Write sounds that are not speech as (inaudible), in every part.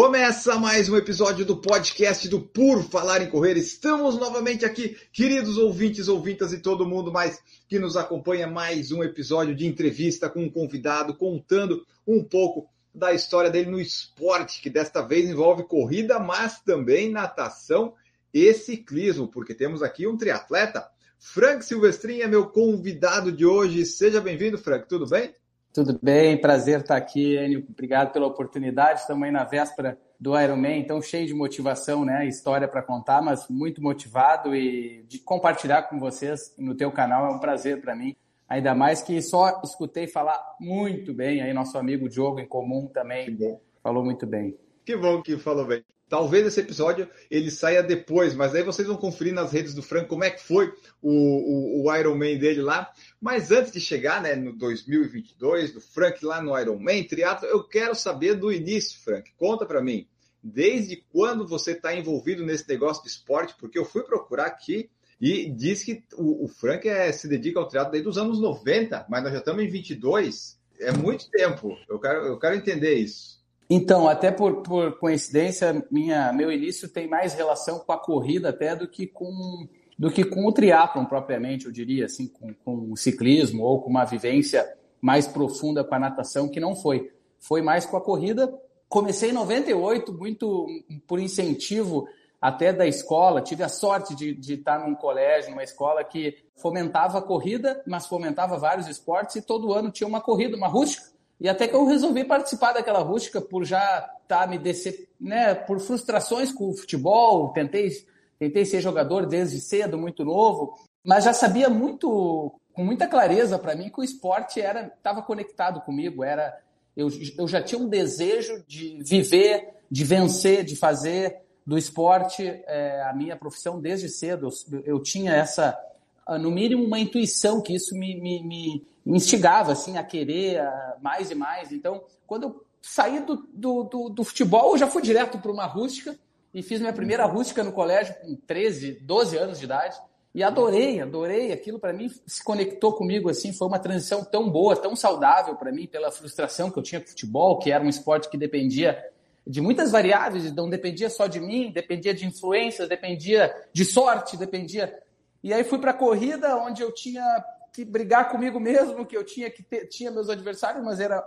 Começa mais um episódio do podcast do Por Falar em Correr. Estamos novamente aqui, queridos ouvintes, ouvintas e todo mundo mais que nos acompanha. Mais um episódio de entrevista com um convidado contando um pouco da história dele no esporte, que desta vez envolve corrida, mas também natação e ciclismo, porque temos aqui um triatleta. Frank Silvestrin é meu convidado de hoje. Seja bem-vindo, Frank. Tudo bem? Tudo bem, prazer estar aqui, Enio. Obrigado pela oportunidade. Estamos aí na véspera do Ironman, então cheio de motivação, né? História para contar, mas muito motivado e de compartilhar com vocês no teu canal é um prazer para mim. Ainda mais que só escutei falar muito bem, aí nosso amigo Diogo em comum também falou muito bem. Que bom que falou bem. Talvez esse episódio ele saia depois, mas aí vocês vão conferir nas redes do Frank como é que foi o, o, o Ironman dele lá. Mas antes de chegar né, no 2022, do Frank lá no Ironman triatlo, eu quero saber do início, Frank. Conta para mim, desde quando você está envolvido nesse negócio de esporte? Porque eu fui procurar aqui e diz que o, o Frank é, se dedica ao triatlo desde os anos 90, mas nós já estamos em 22. É muito tempo. Eu quero, eu quero entender isso. Então, até por, por coincidência, minha, meu início tem mais relação com a corrida até do que com, do que com o triatlon propriamente, eu diria, assim, com, com o ciclismo ou com uma vivência mais profunda com a natação, que não foi. Foi mais com a corrida. Comecei em 98, muito por incentivo até da escola. Tive a sorte de, de estar num colégio, numa escola que fomentava a corrida, mas fomentava vários esportes e todo ano tinha uma corrida, uma rústica e até que eu resolvi participar daquela rústica por já tá me decep... né, por frustrações com o futebol, tentei tentei ser jogador desde cedo, muito novo, mas já sabia muito com muita clareza para mim que o esporte era estava conectado comigo, era eu, eu já tinha um desejo de viver, de vencer, de fazer do esporte é, a minha profissão desde cedo. Eu, eu tinha essa no mínimo uma intuição que isso me, me, me instigava assim a querer mais e mais. Então, quando eu saí do, do, do, do futebol, eu já fui direto para uma rústica e fiz minha primeira rústica no colégio com 13, 12 anos de idade. E adorei, adorei. Aquilo para mim se conectou comigo assim. Foi uma transição tão boa, tão saudável para mim, pela frustração que eu tinha com o futebol, que era um esporte que dependia de muitas variáveis, não dependia só de mim, dependia de influências, dependia de sorte, dependia. E aí fui para a corrida, onde eu tinha que brigar comigo mesmo, que eu tinha que ter, tinha meus adversários, mas era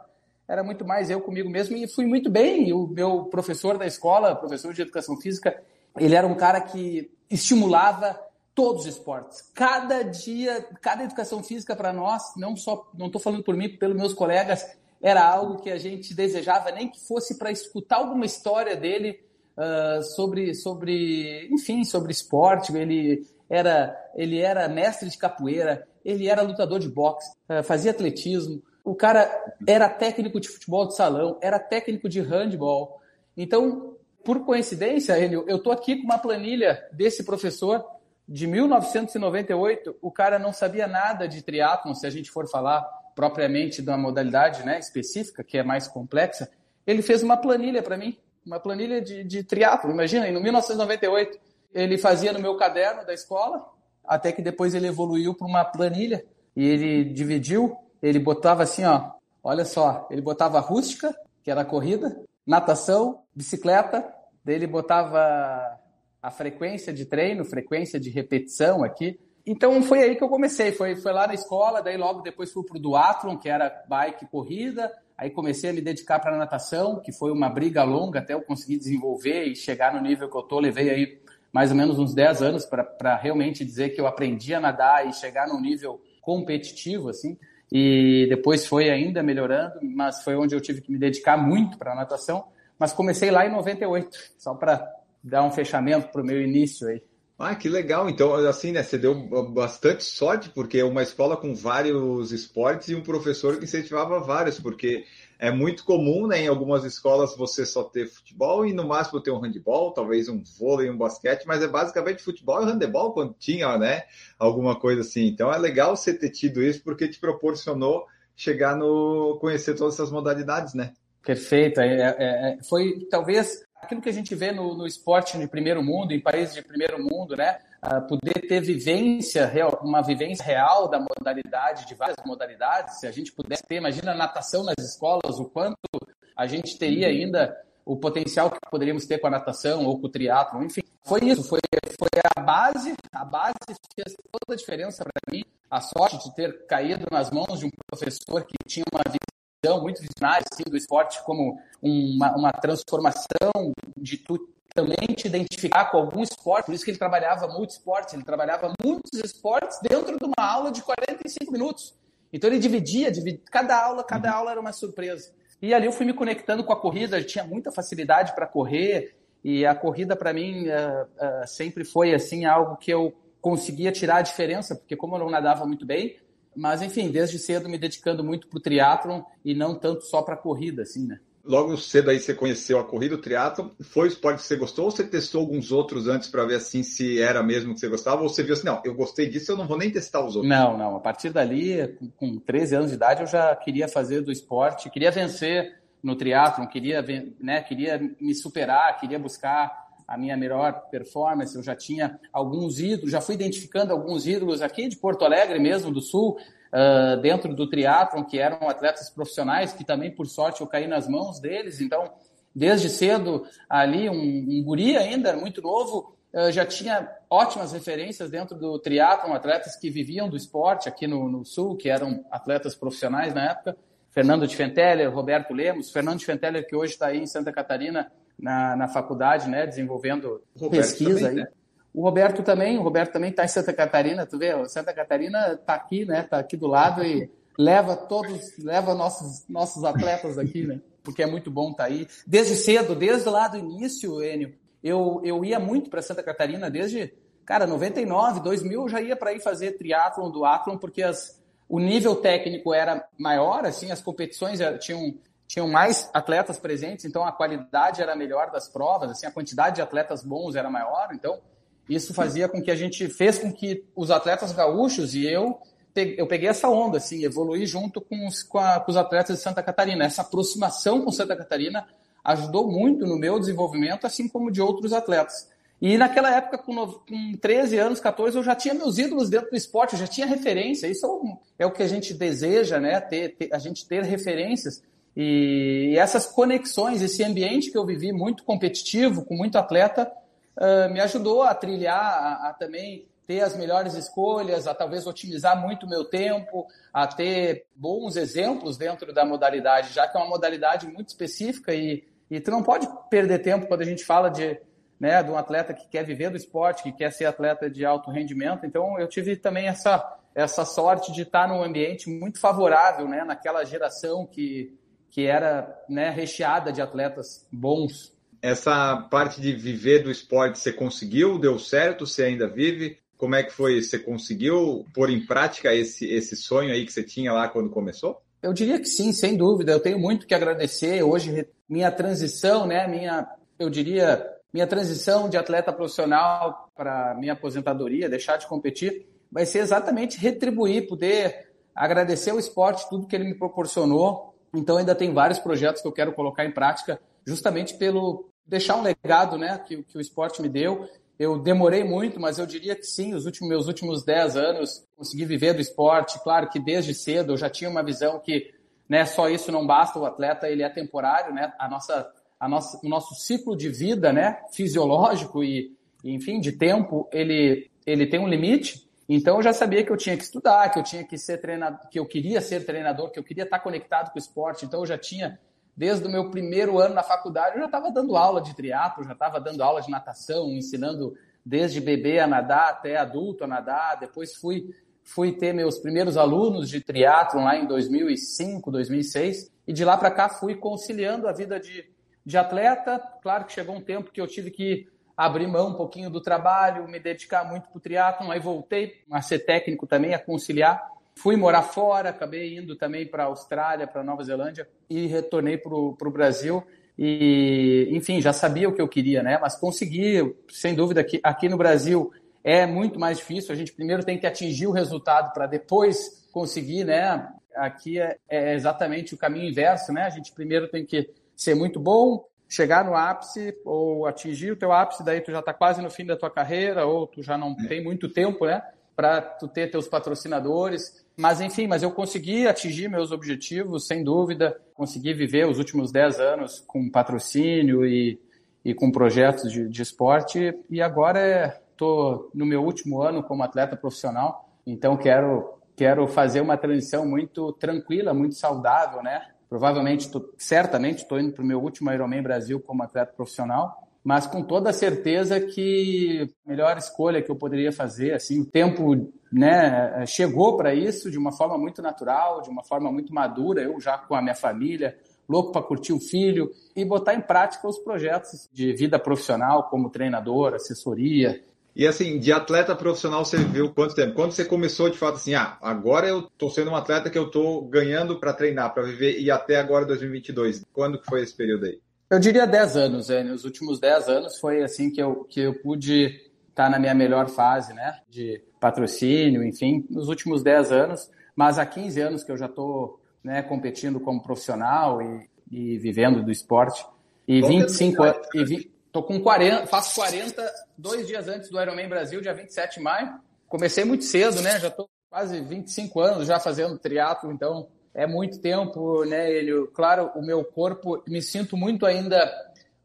era muito mais eu comigo mesmo e fui muito bem. O meu professor da escola, professor de educação física, ele era um cara que estimulava todos os esportes. Cada dia, cada educação física para nós, não só, não estou falando por mim, pelos meus colegas, era algo que a gente desejava, nem que fosse para escutar alguma história dele uh, sobre, sobre, enfim, sobre esporte. Ele era, ele era mestre de capoeira, ele era lutador de boxe, eh, fazia atletismo. O cara era técnico de futebol de salão, era técnico de handball. Então, por coincidência, Enio, eu estou aqui com uma planilha desse professor de 1998. O cara não sabia nada de triatlon, se a gente for falar propriamente da modalidade né, específica, que é mais complexa. Ele fez uma planilha para mim, uma planilha de, de triatlon. Imagina, em 1998, ele fazia no meu caderno da escola, até que depois ele evoluiu para uma planilha e ele dividiu, ele botava assim, ó, olha só, ele botava rústica, que era a corrida, natação, bicicleta, daí ele botava a frequência de treino, frequência de repetição aqui. Então foi aí que eu comecei, foi, foi lá na escola, daí logo depois fui para o duatlon, que era bike corrida, aí comecei a me dedicar para natação, que foi uma briga longa até eu conseguir desenvolver e chegar no nível que eu tô, levei aí mais ou menos uns 10 anos para realmente dizer que eu aprendi a nadar e chegar num nível competitivo, assim. E depois foi ainda melhorando, mas foi onde eu tive que me dedicar muito para a natação. Mas comecei lá em 98, só para dar um fechamento para o meu início aí. Ah, que legal. Então, assim, né, você deu bastante sorte, porque é uma escola com vários esportes e um professor que incentivava vários, porque é muito comum, né, em algumas escolas você só ter futebol e no máximo ter um handebol, talvez um vôlei, um basquete, mas é basicamente futebol e handebol quando tinha, né, alguma coisa assim. Então é legal você ter tido isso porque te proporcionou chegar no conhecer todas essas modalidades, né? Perfeito. É, é, é, foi talvez aquilo que a gente vê no, no, esporte de primeiro mundo, em países de primeiro mundo, né? Poder ter vivência real, uma vivência real da modalidade, de várias modalidades. Se a gente pudesse ter, imagina a natação nas escolas, o quanto a gente teria uhum. ainda o potencial que poderíamos ter com a natação ou com o triatlo, enfim. Foi isso, foi, foi a base, a base fez toda a diferença para mim. A sorte de ter caído nas mãos de um professor que tinha uma visão muito visionária assim, do esporte como uma, uma transformação de tu também te identificar com algum esporte, por isso que ele trabalhava multi-esportes, ele trabalhava muitos esportes dentro de uma aula de 45 minutos. Então ele dividia, dividia cada aula, cada uhum. aula era uma surpresa. E ali eu fui me conectando com a corrida, eu tinha muita facilidade para correr, e a corrida para mim uh, uh, sempre foi assim algo que eu conseguia tirar a diferença, porque como eu não nadava muito bem, mas enfim, desde cedo me dedicando muito para o triatlon e não tanto só para a corrida, assim, né? Logo cedo aí você conheceu a corrida, o triatlo, foi o esporte que você gostou ou você testou alguns outros antes para ver assim se era mesmo que você gostava ou você viu assim, não, eu gostei disso, eu não vou nem testar os outros? Não, não, a partir dali, com 13 anos de idade, eu já queria fazer do esporte, queria vencer no triatlo, queria, né, queria me superar, queria buscar a minha melhor performance, eu já tinha alguns ídolos, já fui identificando alguns ídolos aqui de Porto Alegre mesmo, do Sul, uh, dentro do triatlon, que eram atletas profissionais, que também, por sorte, eu caí nas mãos deles. Então, desde cedo, ali, um, um guri ainda, muito novo, uh, já tinha ótimas referências dentro do triatlon, atletas que viviam do esporte aqui no, no Sul, que eram atletas profissionais na época. Fernando de Fenteller, Roberto Lemos, Fernando de Fenteller, que hoje está aí em Santa Catarina, na, na faculdade, né, desenvolvendo pesquisa também, aí. Né? O Roberto também, o Roberto também está em Santa Catarina, tu vê? Santa Catarina está aqui, né? Está aqui do lado e leva todos, leva nossos nossos atletas aqui, né? Porque é muito bom estar tá aí. Desde cedo, desde lá do início, Enio, eu, eu ia muito para Santa Catarina desde, cara, 99, 2000 eu já ia para ir fazer triatlon, duatlon, porque as, o nível técnico era maior, assim, as competições tinham tinham mais atletas presentes, então a qualidade era melhor das provas, assim, a quantidade de atletas bons era maior, então isso fazia com que a gente fez com que os atletas gaúchos e eu eu peguei essa onda, assim, evoluí junto com os, com, a, com os atletas de Santa Catarina. Essa aproximação com Santa Catarina ajudou muito no meu desenvolvimento, assim como de outros atletas. E naquela época, com, com 13 anos, 14, eu já tinha meus ídolos dentro do esporte, eu já tinha referência. Isso é o, é o que a gente deseja, né? Ter, ter, a gente ter referências. E essas conexões, esse ambiente que eu vivi muito competitivo, com muito atleta, uh, me ajudou a trilhar, a, a, também ter as melhores escolhas, a talvez otimizar muito o meu tempo, a ter bons exemplos dentro da modalidade, já que é uma modalidade muito específica e, e tu não pode perder tempo quando a gente fala de, né, de um atleta que quer viver do esporte, que quer ser atleta de alto rendimento. Então, eu tive também essa, essa sorte de estar num ambiente muito favorável, né, naquela geração que, que era né, recheada de atletas bons essa parte de viver do esporte, você conseguiu? Deu certo? Você ainda vive? Como é que foi? Você conseguiu pôr em prática esse, esse sonho aí que você tinha lá quando começou? Eu diria que sim, sem dúvida. Eu tenho muito que agradecer. Hoje, minha transição, né? Minha, eu diria, minha transição de atleta profissional para minha aposentadoria, deixar de competir, vai ser exatamente retribuir, poder agradecer o esporte, tudo que ele me proporcionou. Então, ainda tem vários projetos que eu quero colocar em prática, justamente pelo, deixar um legado né, que, que o esporte me deu. Eu demorei muito, mas eu diria que sim, os últimos, meus últimos 10 anos consegui viver do esporte. Claro que desde cedo eu já tinha uma visão que né, só isso não basta, o atleta ele é temporário, né? A nossa, a nossa, o nosso ciclo de vida né, fisiológico e, enfim, de tempo, ele, ele tem um limite. Então eu já sabia que eu tinha que estudar, que eu tinha que ser treinador, que eu queria ser treinador, que eu queria estar conectado com o esporte. Então eu já tinha desde o meu primeiro ano na faculdade, eu já estava dando aula de triatlo, já estava dando aula de natação, ensinando desde bebê a nadar até adulto a nadar. Depois fui fui ter meus primeiros alunos de triatlo lá em 2005, 2006, e de lá para cá fui conciliando a vida de, de atleta. Claro que chegou um tempo que eu tive que abrir mão um pouquinho do trabalho, me dedicar muito para o triatlon, aí voltei a ser técnico também, a conciliar. Fui morar fora, acabei indo também para a Austrália, para Nova Zelândia e retornei para o Brasil. E, enfim, já sabia o que eu queria, né? Mas consegui, sem dúvida, que aqui no Brasil é muito mais difícil. A gente primeiro tem que atingir o resultado para depois conseguir, né? Aqui é, é, exatamente o caminho inverso, né? A gente primeiro tem que ser muito bom, chegar no ápice ou atingir o teu ápice, daí tu já está quase no fim da tua carreira ou tu já não tem muito tempo, né? Para tu ter teus patrocinadores. Mas enfim, mas eu consegui atingir meus objetivos, sem dúvida. Consegui viver os últimos 10 anos com patrocínio e, e com projetos de, de esporte. E agora estou no meu último ano como atleta profissional, então quero quero fazer uma transição muito tranquila, muito saudável, né? Provavelmente, tô, certamente, estou indo para o meu último Ironman Brasil como atleta profissional, mas com toda certeza que a melhor escolha que eu poderia fazer, assim, o tempo, né, chegou para isso de uma forma muito natural, de uma forma muito madura, eu já com a minha família, louco para curtir o filho e botar em prática os projetos de vida profissional como treinador, assessoria, e assim, de atleta profissional você viu quanto tempo? Quando você começou de fato assim, ah, agora eu tô sendo um atleta que eu tô ganhando para treinar, para viver e até agora 2022. Quando que foi esse período aí? Eu diria 10 anos, é. Nos últimos 10 anos foi assim que eu, que eu pude tá na minha melhor fase, né? De patrocínio, enfim, nos últimos 10 anos. Mas há 15 anos que eu já tô né, competindo como profissional e, e vivendo do esporte. E Qual 25 anos. Tô com 40, faço 40 dois dias antes do Ironman Brasil, dia 27 de maio. Comecei muito cedo, né? Já tô quase 25 anos já fazendo triatlo, então é muito tempo, né, ele, claro, o meu corpo, me sinto muito ainda,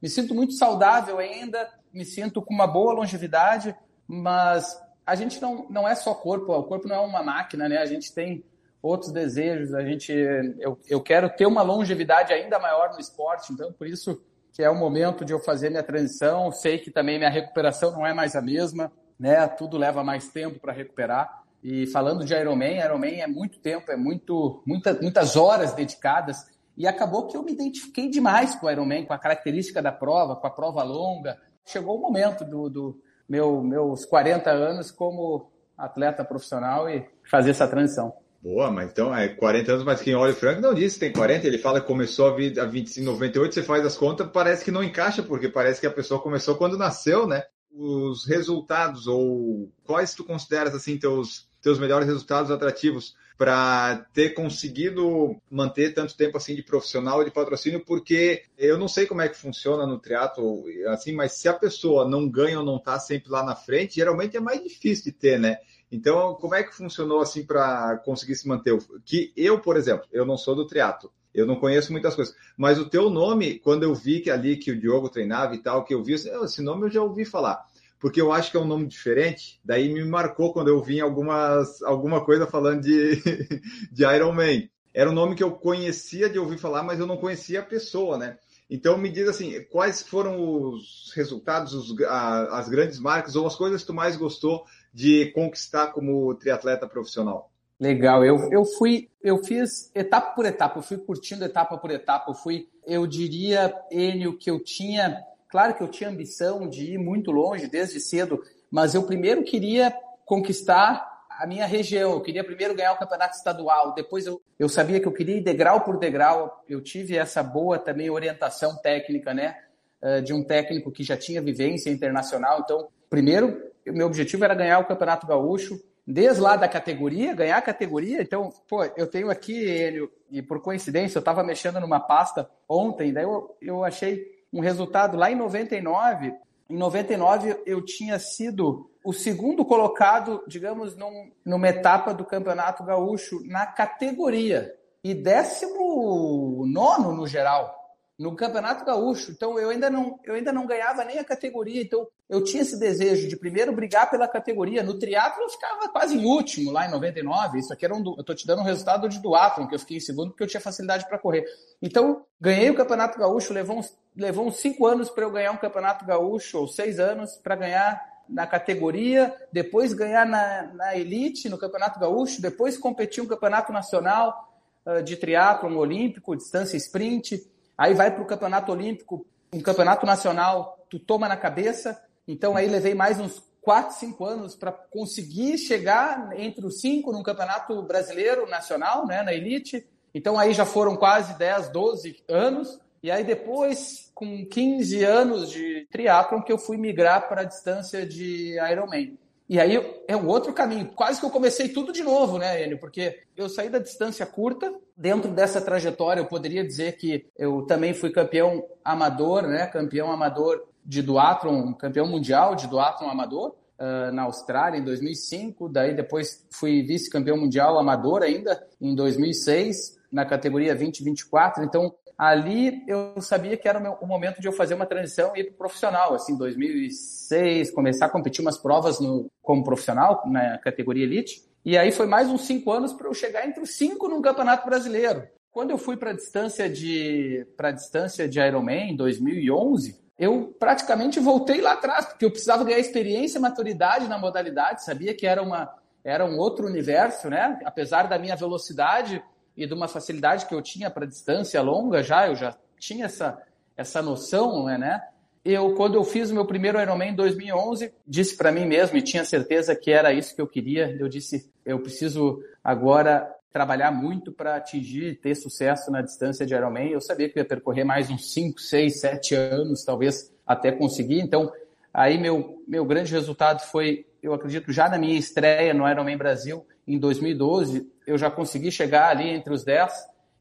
me sinto muito saudável ainda, me sinto com uma boa longevidade, mas a gente não, não é só corpo, o corpo não é uma máquina, né? A gente tem outros desejos, a gente eu, eu quero ter uma longevidade ainda maior no esporte, então por isso que é o momento de eu fazer minha transição. Sei que também minha recuperação não é mais a mesma, né? Tudo leva mais tempo para recuperar. E falando de Ironman, Ironman é muito tempo, é muito, muita, muitas horas dedicadas. E acabou que eu me identifiquei demais com o Ironman, com a característica da prova, com a prova longa. Chegou o momento do, do meu, meus 40 anos como atleta profissional e fazer essa transição. Boa, mas então é 40 anos, mas quem olha o Frank não que tem 40, ele fala que começou a, vida, a 25, 98, você faz as contas, parece que não encaixa, porque parece que a pessoa começou quando nasceu, né? Os resultados, ou quais tu consideras assim teus, teus melhores resultados atrativos para ter conseguido manter tanto tempo assim de profissional de patrocínio, porque eu não sei como é que funciona no triatlo, assim, mas se a pessoa não ganha ou não está sempre lá na frente, geralmente é mais difícil de ter, né? Então, como é que funcionou assim para conseguir se manter? Que eu, por exemplo, eu não sou do triatlo, eu não conheço muitas coisas, mas o teu nome, quando eu vi que ali que o Diogo treinava e tal, que eu vi, esse nome eu já ouvi falar, porque eu acho que é um nome diferente, daí me marcou quando eu vi algumas, alguma coisa falando de, (laughs) de Iron Man. Era um nome que eu conhecia de ouvir falar, mas eu não conhecia a pessoa, né? Então me diz assim, quais foram os resultados, os, a, as grandes marcas ou as coisas que tu mais gostou de conquistar como triatleta profissional? Legal, eu, eu fui, eu fiz etapa por etapa, eu fui curtindo etapa por etapa, eu fui, eu diria, Enio, que eu tinha, claro que eu tinha ambição de ir muito longe desde cedo, mas eu primeiro queria conquistar a minha região, eu queria primeiro ganhar o campeonato estadual, depois eu, eu sabia que eu queria ir degrau por degrau, eu tive essa boa também orientação técnica, né, eh, de um técnico que já tinha vivência internacional, então, primeiro meu objetivo era ganhar o Campeonato Gaúcho, desde lá da categoria, ganhar a categoria. Então, pô, eu tenho aqui ele, e por coincidência, eu estava mexendo numa pasta ontem, daí eu, eu achei um resultado lá em 99. Em 99, eu tinha sido o segundo colocado, digamos, num, numa etapa do Campeonato Gaúcho na categoria e décimo nono no geral no Campeonato Gaúcho. Então eu ainda não eu ainda não ganhava nem a categoria. Então eu tinha esse desejo de primeiro brigar pela categoria. No triatlo eu ficava quase em último lá em 99. Isso aqui era um eu tô te dando um resultado de duatlon, que eu fiquei em segundo porque eu tinha facilidade para correr. Então ganhei o Campeonato Gaúcho, levou uns, levou uns cinco anos para eu ganhar um Campeonato Gaúcho ou seis anos para ganhar na categoria, depois ganhar na, na elite no Campeonato Gaúcho, depois competir um campeonato nacional uh, de triatlon olímpico, distância sprint Aí vai para o campeonato olímpico, um campeonato nacional, tu toma na cabeça. Então aí levei mais uns quatro, cinco anos para conseguir chegar entre os cinco num campeonato brasileiro nacional, né, na elite. Então aí já foram quase 10, 12 anos. E aí depois, com 15 anos de triatlon, que eu fui migrar para a distância de Ironman. E aí é um outro caminho. Quase que eu comecei tudo de novo, né, Enio? Porque eu saí da distância curta. Dentro dessa trajetória, eu poderia dizer que eu também fui campeão amador, né? Campeão amador de duatlon, campeão mundial de duatlon amador uh, na Austrália em 2005. Daí depois fui vice-campeão mundial amador ainda em 2006 na categoria 20-24. Então ali eu sabia que era o, meu, o, momento de eu fazer uma transição e ir para profissional. Assim, 2006, começar a competir umas provas no, como profissional, na categoria elite. E aí foi mais uns cinco anos para eu chegar entre os cinco no Campeonato Brasileiro. Quando eu fui para a distância de para distância de Ironman em 2011, eu praticamente voltei lá atrás, porque eu precisava ganhar experiência e maturidade na modalidade, sabia que era uma era um outro universo, né? Apesar da minha velocidade, e de uma facilidade que eu tinha para distância longa já, eu já tinha essa, essa noção, né, né? Eu, quando eu fiz o meu primeiro Ironman em 2011, disse para mim mesmo, e tinha certeza que era isso que eu queria, eu disse, eu preciso agora trabalhar muito para atingir, ter sucesso na distância de Ironman. Eu sabia que ia percorrer mais uns 5, 6, 7 anos, talvez, até conseguir. Então, aí meu, meu grande resultado foi, eu acredito, já na minha estreia no Ironman Brasil, em 2012, eu já consegui chegar ali entre os 10.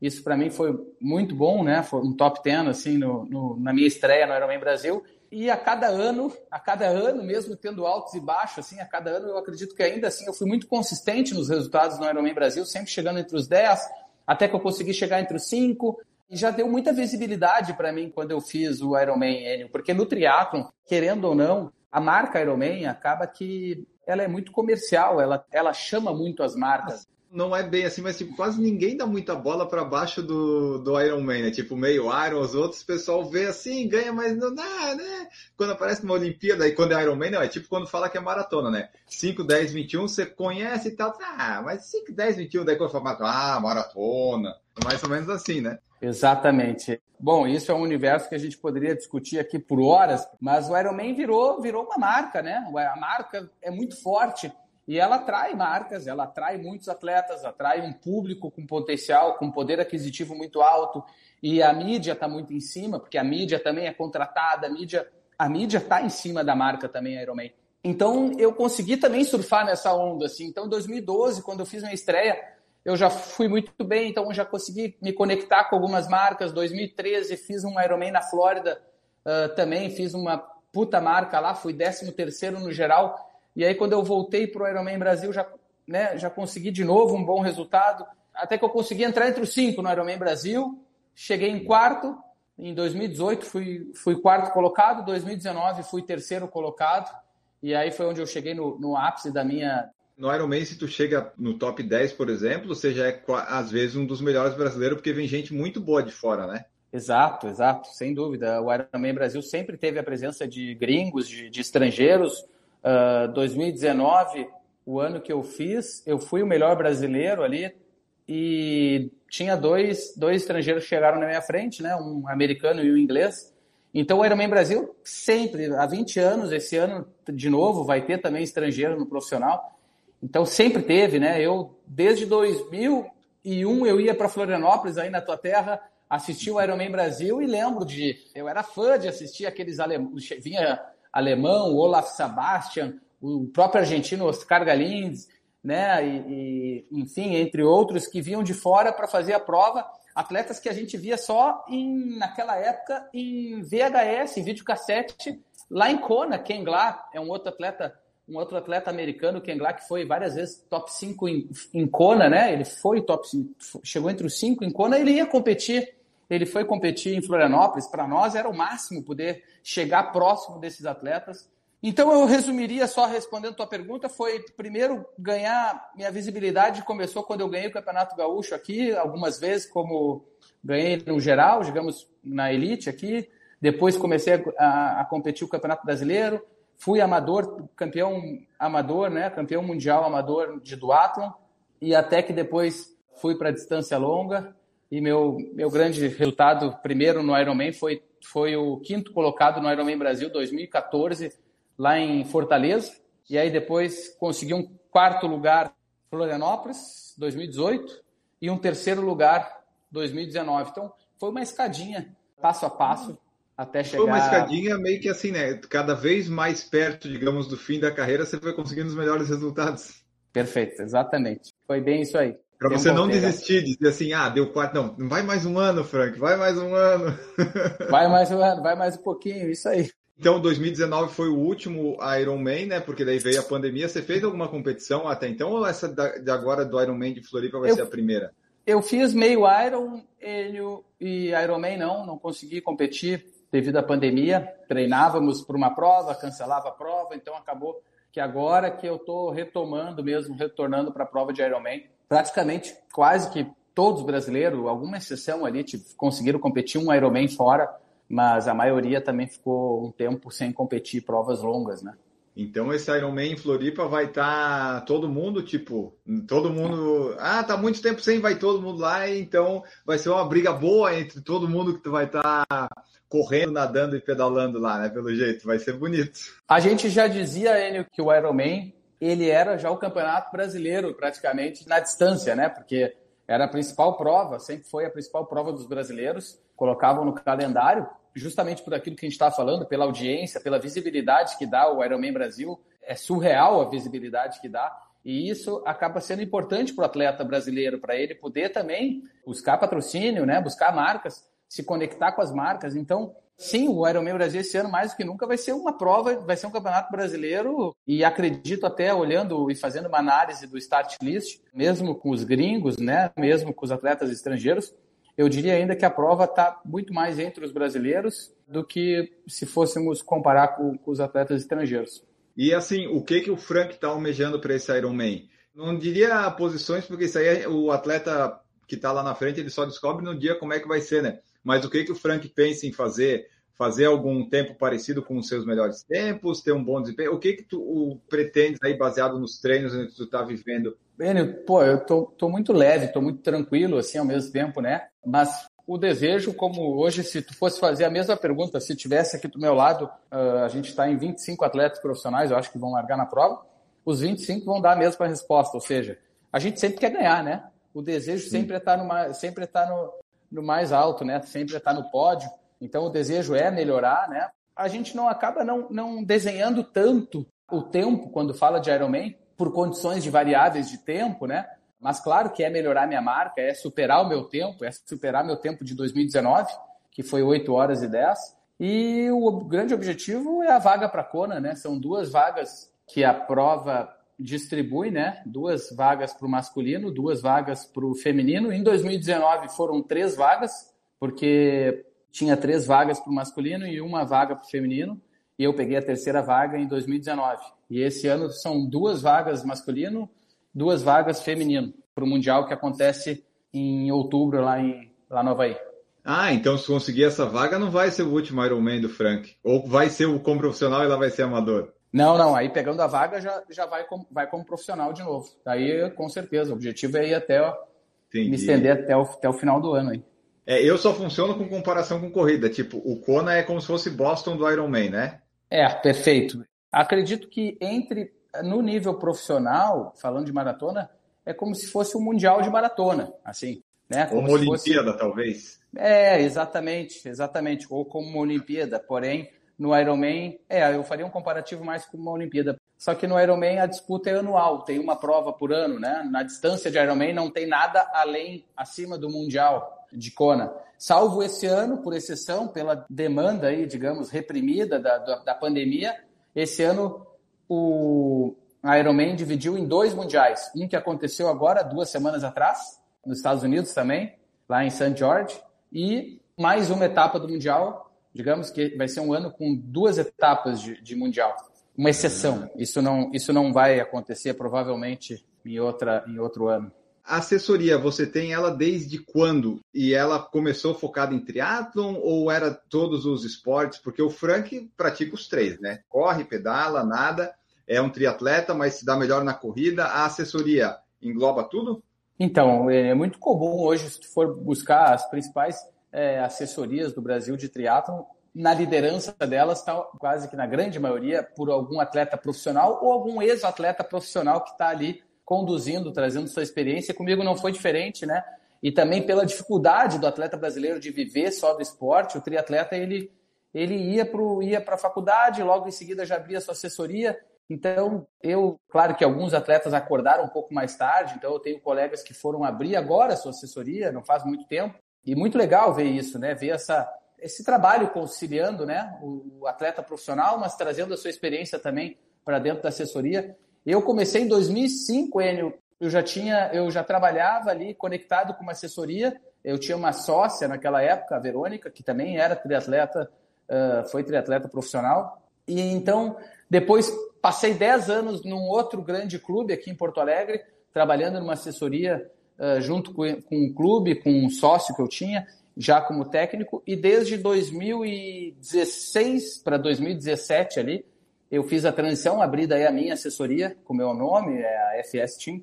Isso para mim foi muito bom, né? Foi um top 10 assim no, no, na minha estreia no Ironman Brasil. E a cada ano, a cada ano, mesmo tendo altos e baixos, assim, a cada ano eu acredito que ainda assim eu fui muito consistente nos resultados no Ironman Brasil, sempre chegando entre os 10, até que eu consegui chegar entre os 5. E já deu muita visibilidade para mim quando eu fiz o Ironman Enio, porque no triatlon, querendo ou não, a marca Ironman acaba que ela é muito comercial, ela, ela chama muito as marcas. Não é bem assim, mas tipo, quase ninguém dá muita bola para baixo do, do Iron Man, né? Tipo, meio Iron, os outros, o pessoal vê assim, ganha, mas não dá, né? Quando aparece numa Olimpíada, e quando é Iron Man, não, é tipo quando fala que é maratona, né? 5, 10, 21, você conhece e tal, ah, mas 5, 10, 21, daí quando fala, ah, maratona. Mais ou menos assim, né? Exatamente. Bom, isso é um universo que a gente poderia discutir aqui por horas, mas o Ironman virou, virou uma marca, né? A marca é muito forte e ela atrai marcas, ela atrai muitos atletas, atrai um público com potencial, com poder aquisitivo muito alto e a mídia está muito em cima, porque a mídia também é contratada, a mídia a mídia está em cima da marca também, a Ironman. Então eu consegui também surfar nessa onda, assim. Então, em 2012, quando eu fiz minha estreia, eu já fui muito bem, então já consegui me conectar com algumas marcas. 2013 fiz um Ironman na Flórida, uh, também fiz uma puta marca lá, fui 13 terceiro no geral. E aí quando eu voltei para o Ironman Brasil, já, né, já consegui de novo um bom resultado. Até que eu consegui entrar entre os cinco no Ironman Brasil. Cheguei em quarto. Em 2018 fui, fui quarto colocado, 2019 fui terceiro colocado. E aí foi onde eu cheguei no, no ápice da minha, no Ironman, se tu chega no top 10, por exemplo, você já é, às vezes, um dos melhores brasileiros, porque vem gente muito boa de fora, né? Exato, exato, sem dúvida. O Ironman Brasil sempre teve a presença de gringos, de, de estrangeiros. Uh, ah, 2019, o ano que eu fiz, eu fui o melhor brasileiro ali e tinha dois, dois estrangeiros que chegaram na minha frente, né? Um americano e um inglês. Então, o Ironman Brasil sempre, há 20 anos, esse ano de novo, vai ter também estrangeiro no profissional. Então sempre teve, né? Eu desde 2001 eu ia para Florianópolis aí na tua terra assistir o Ironman Brasil e lembro de eu era fã de assistir aqueles alemães, vinha alemão, Olaf Sebastian, o próprio argentino Oscar Galins, né? E, e enfim, entre outros que vinham de fora para fazer a prova, atletas que a gente via só em naquela época em VHS, em videocassete, lá em Kona, Ken é um outro atleta um outro atleta americano, Ken Glack, foi várias vezes top 5 em, em Kona, né? Ele foi top 5, chegou entre os 5 em Kona, ele ia competir, ele foi competir em Florianópolis. Para nós era o máximo poder chegar próximo desses atletas. Então eu resumiria só respondendo a tua pergunta, foi primeiro ganhar minha visibilidade começou quando eu ganhei o Campeonato Gaúcho aqui, algumas vezes como ganhei no geral, digamos na elite aqui, depois comecei a, a, a competir o Campeonato Brasileiro, Fui amador, campeão amador, né? Campeão mundial amador de duatlon e até que depois fui para distância longa e meu meu grande resultado primeiro no Ironman foi foi o quinto colocado no Ironman Brasil 2014 lá em Fortaleza. e aí depois consegui um quarto lugar Florianópolis, 2018, e um terceiro lugar 2019. Então, foi uma escadinha, passo a passo, até chegar... Foi uma escadinha meio que assim, né? Cada vez mais perto, digamos, do fim da carreira, você foi conseguindo os melhores resultados. Perfeito, exatamente. Foi bem isso aí. Para você não desistir, dizer assim, ah, deu quatro. Não, vai mais um ano, Frank, vai mais um ano. (laughs) Vai mais um ano, vai mais um pouquinho, isso aí. Então, 2019 foi o último Ironman, né? Porque daí veio a pandemia. Você fez alguma competição até então ou essa de agora do Ironman de Floripa vai eu, ser a primeira? Eu fiz meio Iron e Ironman não, não consegui competir devido à pandemia. Treinávamos para uma prova, cancelava a prova, então acabou que agora que eu estou retomando mesmo, retornando para a prova de Ironman, praticamente quase que todos brasileiros, alguma exceção ali, tipo, conseguiram competir um Ironman fora mas a maioria também ficou um tempo sem competir provas longas, né? Então esse Ironman em Floripa vai estar tá todo mundo, tipo, todo mundo, ah, tá muito tempo sem, vai todo mundo lá, então vai ser uma briga boa entre todo mundo que vai estar tá correndo, nadando e pedalando lá, né, pelo jeito, vai ser bonito. A gente já dizia, Enio, que o Ironman, ele era já o campeonato brasileiro, praticamente, na distância, né, porque era a principal prova, sempre foi a principal prova dos brasileiros, colocavam no calendário, justamente por aquilo que a gente está falando, pela audiência, pela visibilidade que dá o Ironman Brasil, é surreal a visibilidade que dá, e isso acaba sendo importante para o atleta brasileiro, para ele poder também buscar patrocínio, né, buscar marcas, se conectar com as marcas. Então, sim, o Ironman Brasil esse ano mais do que nunca vai ser uma prova, vai ser um campeonato brasileiro e acredito até olhando e fazendo uma análise do start list, mesmo com os gringos, né, mesmo com os atletas estrangeiros, eu diria ainda que a prova está muito mais entre os brasileiros do que se fôssemos comparar com, com os atletas estrangeiros. E assim, o que que o Frank está almejando para esse Ironman? Não diria posições, porque isso aí é o atleta que está lá na frente, ele só descobre no dia como é que vai ser, né? Mas o que que o Frank pensa em fazer? Fazer algum tempo parecido com os seus melhores tempos, ter um bom desempenho? O que que tu o, pretendes aí, baseado nos treinos que tu está vivendo Benio, pô, eu tô, tô muito leve, tô muito tranquilo, assim, ao mesmo tempo, né? Mas o desejo, como hoje, se tu fosse fazer a mesma pergunta, se tivesse aqui do meu lado, uh, a gente está em 25 atletas profissionais, eu acho que vão largar na prova, os 25 vão dar a mesma resposta, ou seja, a gente sempre quer ganhar, né? O desejo Sim. sempre está no, sempre é tá no, no mais alto, né? Sempre está no pódio. Então o desejo é melhorar, né? A gente não acaba não, não desenhando tanto o tempo quando fala de Ironman, por condições de variáveis de tempo, né? Mas claro que é melhorar minha marca, é superar o meu tempo, é superar meu tempo de 2019, que foi 8 horas e 10. E o grande objetivo é a vaga para a Kona, né? São duas vagas que a prova distribui, né? Duas vagas para o masculino, duas vagas para o feminino. Em 2019 foram três vagas, porque tinha três vagas para o masculino e uma vaga para o feminino e eu peguei a terceira vaga em 2019. E esse ano são duas vagas masculino, duas vagas feminino para o Mundial que acontece em outubro lá, em, lá no Havaí. Ah, então se conseguir essa vaga não vai ser o último Ironman do Frank. Ou vai ser o como profissional e lá vai ser amador. Não, não. Aí pegando a vaga já, já vai, como, vai como profissional de novo. Aí com certeza. O objetivo é ir até ó, me estender até o, até o final do ano aí. É, eu só funciono com comparação com corrida. Tipo, o Kona é como se fosse Boston do Ironman, né? É, perfeito. Acredito que entre no nível profissional, falando de maratona, é como se fosse um mundial de maratona, assim, né? Como uma Olimpíada, fosse... talvez. É, exatamente, exatamente, ou como uma Olimpíada. Porém, no Ironman, é, eu faria um comparativo mais com uma Olimpíada. Só que no Ironman a disputa é anual, tem uma prova por ano, né? Na distância de Ironman não tem nada além, acima do mundial de Kona salvo esse ano, por exceção, pela demanda aí, digamos, reprimida da, da, da pandemia. Esse ano o Ironman dividiu em dois mundiais. Um que aconteceu agora, duas semanas atrás, nos Estados Unidos também, lá em St. George, e mais uma etapa do Mundial, digamos que vai ser um ano com duas etapas de, de Mundial. Uma exceção. Isso não, isso não vai acontecer provavelmente em, outra, em outro ano. A assessoria, você tem ela desde quando? E ela começou focada em triatlon ou era todos os esportes? Porque o Frank pratica os três, né? Corre, pedala, nada, é um triatleta, mas se dá melhor na corrida. A assessoria engloba tudo? Então, é muito comum hoje, se tu for buscar as principais é, assessorias do Brasil de triatlon, na liderança delas está quase que na grande maioria por algum atleta profissional ou algum ex-atleta profissional que está ali conduzindo, trazendo sua experiência. Comigo não foi diferente, né? E também pela dificuldade do atleta brasileiro de viver só do esporte, o triatleta ele ele ia para ia a faculdade, logo em seguida já abria sua assessoria. Então, eu, claro que alguns atletas acordaram um pouco mais tarde, então eu tenho colegas que foram abrir agora a sua assessoria, não faz muito tempo, e muito legal ver isso, né? Ver essa, esse trabalho conciliando, né? O, o atleta profissional, mas trazendo a sua experiência também para dentro da assessoria. Eu comecei em 2005, Enio, eu já tinha, eu já trabalhava ali conectado com uma assessoria. Eu tinha uma sócia naquela época, a Verônica, que também era triatleta, foi triatleta profissional. E então, depois passei 10 anos num outro grande clube aqui em Porto Alegre, trabalhando numa assessoria uh, junto com, com um clube, com um sócio que eu tinha, já como técnico. E desde 2016 para 2017 ali, eu fiz a transição, abri daí a minha assessoria com meu nome, é a FS Team,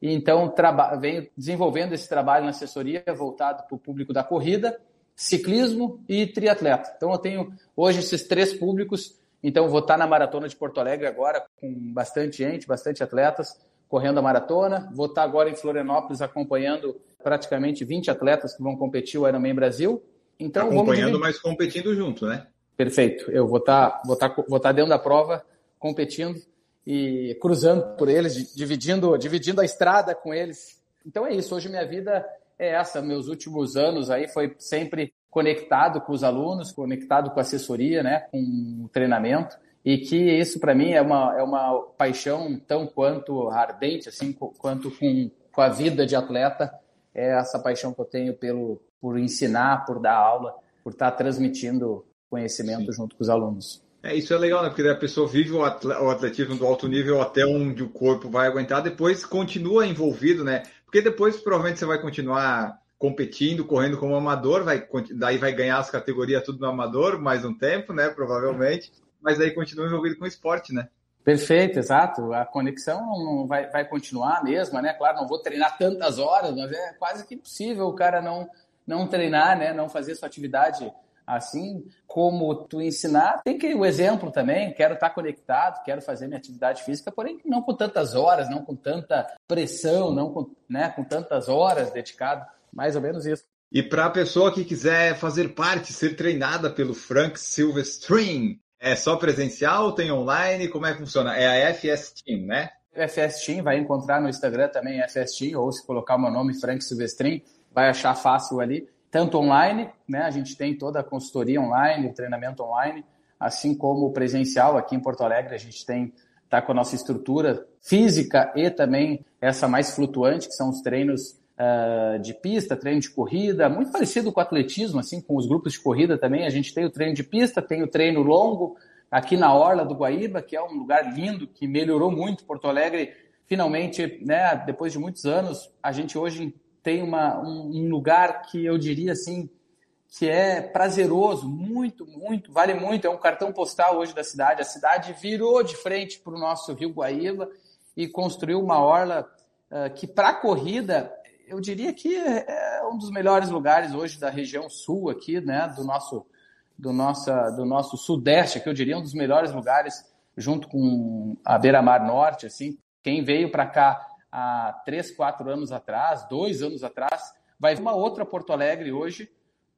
e então venho desenvolvendo esse trabalho na assessoria voltado para o público da corrida, ciclismo e triatleta. Então eu tenho hoje esses três públicos, então vou estar na maratona de Porto Alegre agora com bastante gente, bastante atletas correndo a maratona, vou estar agora em Florianópolis acompanhando praticamente 20 atletas que vão competir o Ironman Brasil. Então acompanhando, mas competindo junto, né? Perfeito. Eu vou estar, vou estar, vou estar dentro da prova, competindo e cruzando por eles, dividindo, dividindo a estrada com eles. Então é isso. Hoje minha vida é essa. Meus últimos anos aí foi sempre conectado com os alunos, conectado com a assessoria, né, com o treinamento. E que isso para mim é uma, é uma paixão tão quanto ardente, assim, quanto com, com a vida de atleta. É essa paixão que eu tenho pelo, por ensinar, por dar aula, por estar transmitindo conhecimento Sim. junto com os alunos. É, isso é legal, né? Porque a pessoa vive o atletismo do alto nível até onde o corpo vai aguentar, depois continua envolvido, né? Porque depois provavelmente você vai continuar competindo, correndo como amador, vai, daí vai ganhar as categorias tudo no amador mais um tempo, né? Provavelmente, mas aí continua envolvido com o esporte, né? Perfeito, exato. A conexão vai, vai continuar mesmo, né? Claro, não vou treinar tantas horas, mas é quase que impossível o cara não, não treinar, né? Não fazer sua atividade assim como tu ensinar, tem que o exemplo também, quero estar conectado, quero fazer minha atividade física, porém não com tantas horas, não com tanta pressão, não com, né, com tantas horas dedicado, mais ou menos isso. E para a pessoa que quiser fazer parte, ser treinada pelo Frank Silverstream, é só presencial tem online? Como é que funciona? É a FS Team, né? FS Team, vai encontrar no Instagram também FS Team, ou se colocar o meu nome, Frank Silverstream, vai achar fácil ali tanto online, né? A gente tem toda a consultoria online, o treinamento online, assim como o presencial aqui em Porto Alegre, a gente tem tá com a nossa estrutura física e também essa mais flutuante, que são os treinos uh, de pista, treino de corrida, muito parecido com o atletismo, assim, com os grupos de corrida também. A gente tem o treino de pista, tem o treino longo aqui na Orla do Guaíba, que é um lugar lindo, que melhorou muito Porto Alegre. Finalmente, né, depois de muitos anos, a gente hoje tem uma, um, um lugar que eu diria assim, que é prazeroso, muito, muito, vale muito. É um cartão postal hoje da cidade. A cidade virou de frente para o nosso Rio Guaíba e construiu uma orla uh, que, para a corrida, eu diria que é um dos melhores lugares hoje da região sul aqui, né, do nosso, do nossa, do nosso sudeste, que eu diria um dos melhores lugares, junto com a beira-mar norte, assim. Quem veio para cá há três, quatro anos atrás, dois anos atrás, vai uma outra Porto Alegre hoje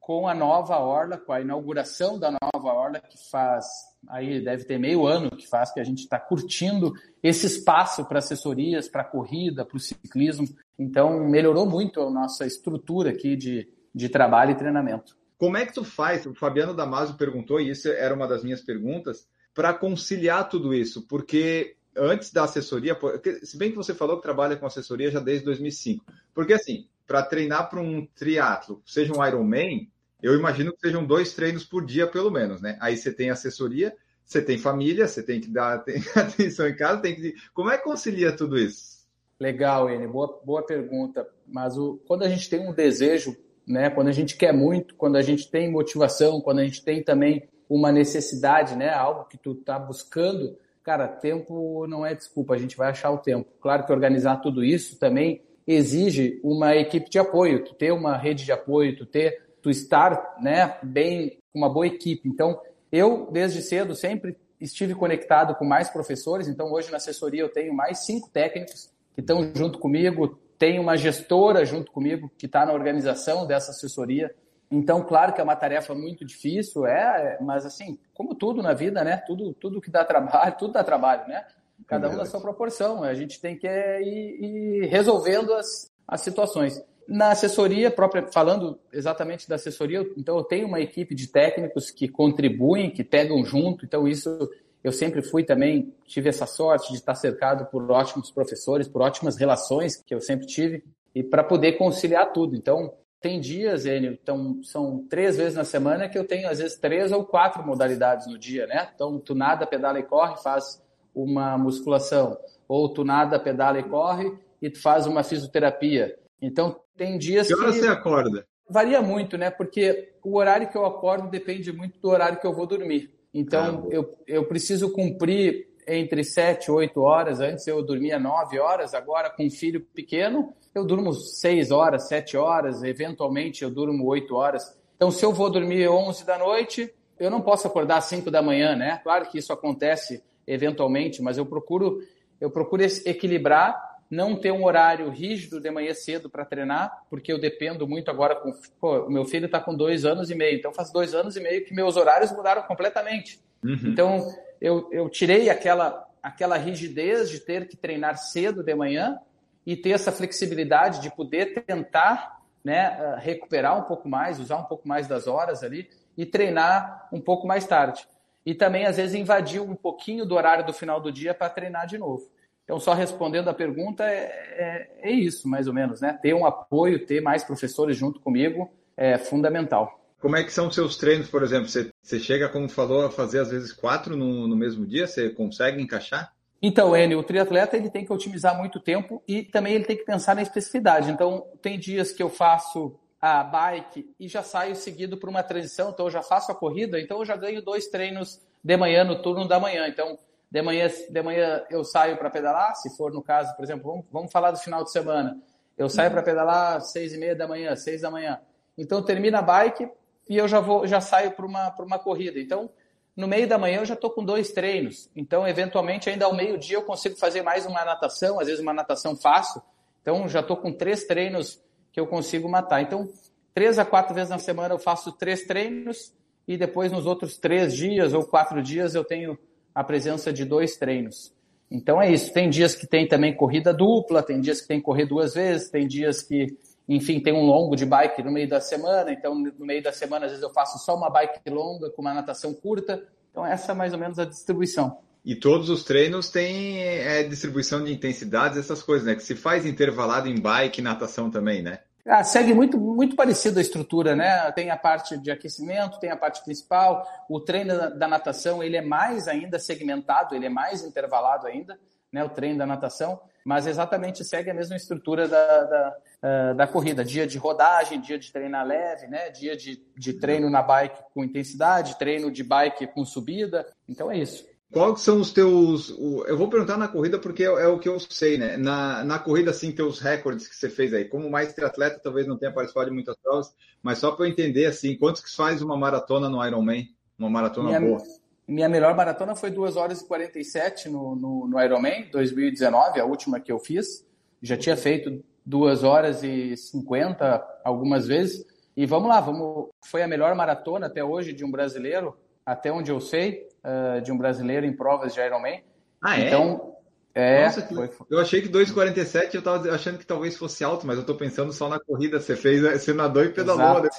com a nova orla, com a inauguração da nova orla que faz aí deve ter meio ano que faz que a gente está curtindo esse espaço para assessorias, para corrida, para o ciclismo. Então melhorou muito a nossa estrutura aqui de, de trabalho e treinamento. Como é que tu faz? O Fabiano Damasio perguntou, e isso era uma das minhas perguntas, para conciliar tudo isso, porque antes da assessoria, se bem que você falou que trabalha com assessoria já desde 2005, porque assim, para treinar para um triatlo, seja um Ironman, eu imagino que sejam dois treinos por dia pelo menos, né? Aí você tem assessoria, você tem família, você tem que dar (laughs) atenção em casa, tem que como é que concilia tudo isso? Legal, Ene, boa, boa pergunta. Mas o, quando a gente tem um desejo, né? Quando a gente quer muito, quando a gente tem motivação, quando a gente tem também uma necessidade, né? Algo que tu está buscando, cara, tempo não é desculpa, a gente vai achar o tempo. Claro que organizar tudo isso também exige uma equipe de apoio, tu ter uma rede de apoio, tu ter tu estar, né, bem, com uma boa equipe. Então, eu, desde cedo, sempre estive conectado com mais professores. Então, hoje na assessoria eu tenho mais cinco técnicos que estão junto comigo. Tenho uma gestora junto comigo que está na organização dessa assessoria. Então, claro que é uma tarefa muito difícil, é, mas assim, como tudo na vida, né? Tudo, tudo que dá trabalho, tudo dá trabalho, né? Cada um na sua proporção. A gente tem que ir, ir resolvendo as, as situações. Na assessoria, própria, falando exatamente da assessoria, então eu tenho uma equipe de técnicos que contribuem, que pegam junto, então isso eu sempre fui também, tive essa sorte de estar cercado por ótimos professores, por ótimas relações que eu sempre tive, e para poder conciliar tudo. Então, tem dias, Enio, então são três vezes na semana que eu tenho às vezes três ou quatro modalidades no dia, né? Então tu nada, pedala e corre, faz uma musculação, ou tu nada, pedala e corre e tu faz uma fisioterapia. Então tem dias que hora que você acorda? Varia muito, né? Porque o horário que eu acordo depende muito do horário que eu vou dormir. Então ah, eu, eu preciso cumprir entre sete e oito horas. Antes eu dormia nove horas, agora com um filho pequeno eu durmo seis horas, sete horas, eventualmente eu durmo oito horas. Então, se eu vou dormir 11 da noite, eu não posso acordar às 5 da manhã, né? Claro que isso acontece eventualmente, mas eu procuro eu procuro equilibrar, não ter um horário rígido de manhã cedo para treinar, porque eu dependo muito agora com pô, meu filho está com dois anos e meio, então faz dois anos e meio que meus horários mudaram completamente. Uhum. Então eu, eu tirei aquela aquela rigidez de ter que treinar cedo de manhã e ter essa flexibilidade de poder tentar né, ah, recuperar um pouco mais, usar um pouco mais das horas ali e treinar um pouco mais tarde. E também, às vezes, invadir um pouquinho do horário do final do dia para treinar de novo. Então, só respondendo a pergunta, é, é, é, isso, mais ou menos, né? Ter um apoio, ter mais professores junto comigo é fundamental. Como é que são os seus treinos, por exemplo? Você, você chega, como falou, a fazer às vezes quatro no, no mesmo dia? Você consegue encaixar? Então, Enio, o triatleta ele tem que otimizar muito tempo e também ele tem que pensar na especificidade. Então, tem dias que eu faço a bike e já saio seguido por uma transição, então eu já faço a corrida, então eu já ganho dois treinos de manhã no turno da manhã. Então, de manhã, de manhã eu saio para pedalar, se for no caso, por exemplo, vamos, vamos falar do final de semana. Eu saio para pedalar às seis e meia da manhã, seis da manhã. Então, termina a bike e eu já vou, já saio para uma, uma corrida. Então, no meio da manhã eu já estou com dois treinos. Então, eventualmente, ainda ao meio-dia eu consigo fazer mais uma natação, às vezes uma natação fácil. Então, já estou com três treinos que eu consigo matar. Então, três a quatro vezes na semana eu faço três treinos e depois nos outros três dias ou quatro dias eu tenho a presença de dois treinos. Então é isso. Tem dias que tem também corrida dupla, tem dias que tem correr duas vezes, tem dias que enfim, tem um longo de bike no meio da semana, então no meio da semana às vezes eu faço só uma bike longa com uma natação curta. Então essa é mais ou menos a distribuição. E todos os treinos têm é, distribuição de intensidades, essas coisas, né? Que se faz intervalado em bike e natação também, né? Ah, segue muito, muito parecido a estrutura, né? Tem a parte de aquecimento, tem a parte principal. O treino da, natação, ele é mais ainda segmentado, ele é mais intervalado ainda, né? O treino da natação mas exatamente segue a mesma estrutura da, da, uh, da corrida. Dia de rodagem, dia de treinar leve, né? dia de, de treino na bike com intensidade, treino de bike com subida. Então é isso. Quais são os teus. Eu vou perguntar na corrida porque é, é, o que eu sei, né? Na, na corrida, assim, teus recordes que você fez aí. Como mais triatleta, talvez não tenha participado de muitas provas, mas só para eu entender, assim, quantos que faz uma maratona no Ironman? Uma maratona Minha... boa? Minha melhor maratona foi 2 horas e 47 no, no, no Ironman 2019, a última que eu fiz. Já tinha feito 2 horas e 50 algumas vezes. E vamos lá, vamos. Foi a melhor maratona até hoje de um brasileiro, até onde eu sei, uh, de um brasileiro em provas de Ironman. Ah, é? Então, é. Nossa, foi... Eu achei que 2,47 eu estava achando que talvez fosse alto, mas eu estou pensando só na corrida. Você fez, você nadou e pedalou. Exato,